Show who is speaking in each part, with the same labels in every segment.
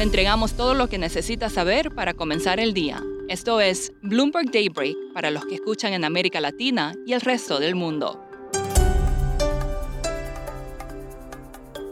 Speaker 1: Le entregamos todo lo que necesita saber para comenzar el día. Esto es Bloomberg Daybreak para los que escuchan en América Latina y el resto del mundo.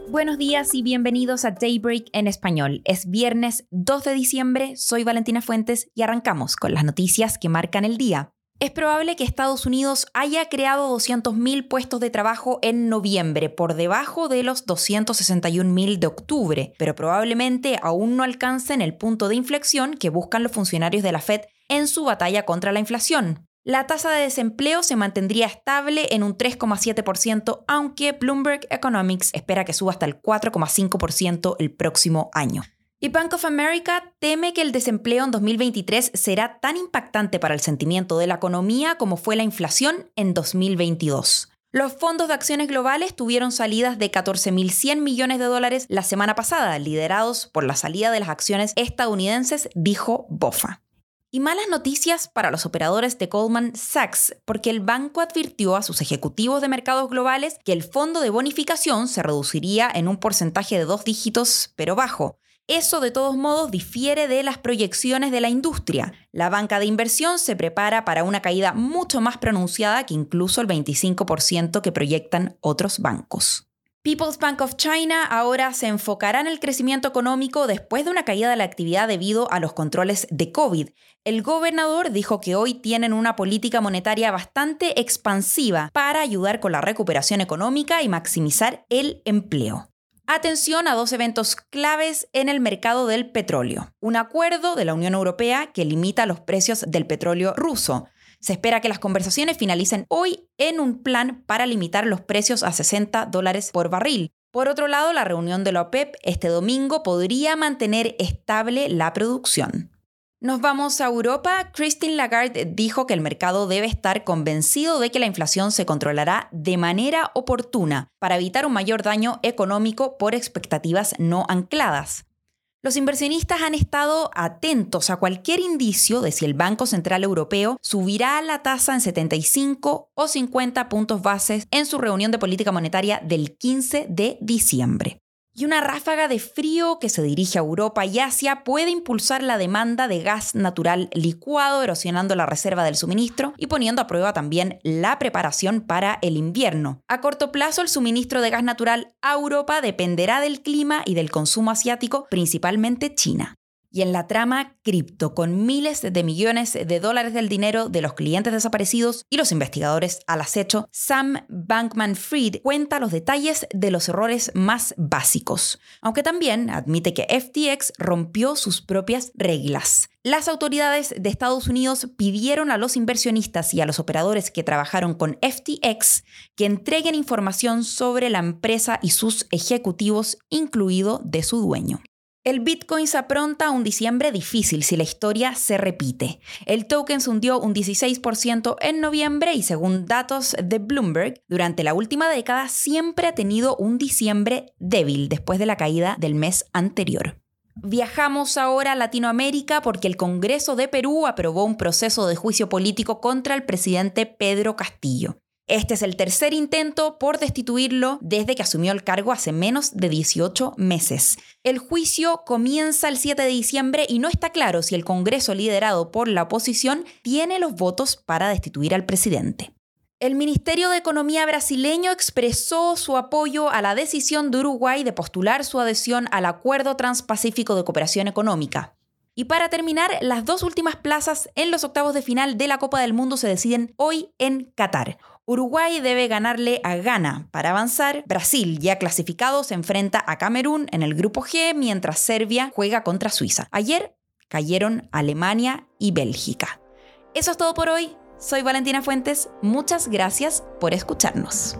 Speaker 2: Buenos días y bienvenidos a Daybreak en español. Es viernes 2 de diciembre, soy Valentina Fuentes y arrancamos con las noticias que marcan el día. Es probable que Estados Unidos haya creado 200.000 puestos de trabajo en noviembre, por debajo de los 261.000 de octubre, pero probablemente aún no alcancen el punto de inflexión que buscan los funcionarios de la Fed en su batalla contra la inflación. La tasa de desempleo se mantendría estable en un 3,7%, aunque Bloomberg Economics espera que suba hasta el 4,5% el próximo año. Y Bank of America teme que el desempleo en 2023 será tan impactante para el sentimiento de la economía como fue la inflación en 2022. Los fondos de acciones globales tuvieron salidas de 14.100 millones de dólares la semana pasada, liderados por la salida de las acciones estadounidenses, dijo Bofa. Y malas noticias para los operadores de Goldman Sachs, porque el banco advirtió a sus ejecutivos de mercados globales que el fondo de bonificación se reduciría en un porcentaje de dos dígitos, pero bajo, eso de todos modos difiere de las proyecciones de la industria. La banca de inversión se prepara para una caída mucho más pronunciada que incluso el 25% que proyectan otros bancos. People's Bank of China ahora se enfocará en el crecimiento económico después de una caída de la actividad debido a los controles de COVID. El gobernador dijo que hoy tienen una política monetaria bastante expansiva para ayudar con la recuperación económica y maximizar el empleo. Atención a dos eventos claves en el mercado del petróleo. Un acuerdo de la Unión Europea que limita los precios del petróleo ruso. Se espera que las conversaciones finalicen hoy en un plan para limitar los precios a 60 dólares por barril. Por otro lado, la reunión de la OPEP este domingo podría mantener estable la producción. Nos vamos a Europa. Christine Lagarde dijo que el mercado debe estar convencido de que la inflación se controlará de manera oportuna para evitar un mayor daño económico por expectativas no ancladas. Los inversionistas han estado atentos a cualquier indicio de si el Banco Central Europeo subirá la tasa en 75 o 50 puntos bases en su reunión de política monetaria del 15 de diciembre y una ráfaga de frío que se dirige a Europa y Asia puede impulsar la demanda de gas natural licuado, erosionando la reserva del suministro y poniendo a prueba también la preparación para el invierno. A corto plazo, el suministro de gas natural a Europa dependerá del clima y del consumo asiático, principalmente China y en la trama cripto, con miles de millones de dólares del dinero de los clientes desaparecidos y los investigadores al acecho, Sam Bankman Fried cuenta los detalles de los errores más básicos, aunque también admite que FTX rompió sus propias reglas. Las autoridades de Estados Unidos pidieron a los inversionistas y a los operadores que trabajaron con FTX que entreguen información sobre la empresa y sus ejecutivos, incluido de su dueño. El Bitcoin se apronta a un diciembre difícil si la historia se repite. El token se hundió un 16% en noviembre y según datos de Bloomberg, durante la última década siempre ha tenido un diciembre débil después de la caída del mes anterior. Viajamos ahora a Latinoamérica porque el Congreso de Perú aprobó un proceso de juicio político contra el presidente Pedro Castillo. Este es el tercer intento por destituirlo desde que asumió el cargo hace menos de 18 meses. El juicio comienza el 7 de diciembre y no está claro si el Congreso liderado por la oposición tiene los votos para destituir al presidente. El Ministerio de Economía brasileño expresó su apoyo a la decisión de Uruguay de postular su adhesión al Acuerdo Transpacífico de Cooperación Económica. Y para terminar, las dos últimas plazas en los octavos de final de la Copa del Mundo se deciden hoy en Qatar. Uruguay debe ganarle a Ghana para avanzar. Brasil, ya clasificado, se enfrenta a Camerún en el grupo G, mientras Serbia juega contra Suiza. Ayer cayeron Alemania y Bélgica. Eso es todo por hoy. Soy Valentina Fuentes. Muchas gracias por escucharnos.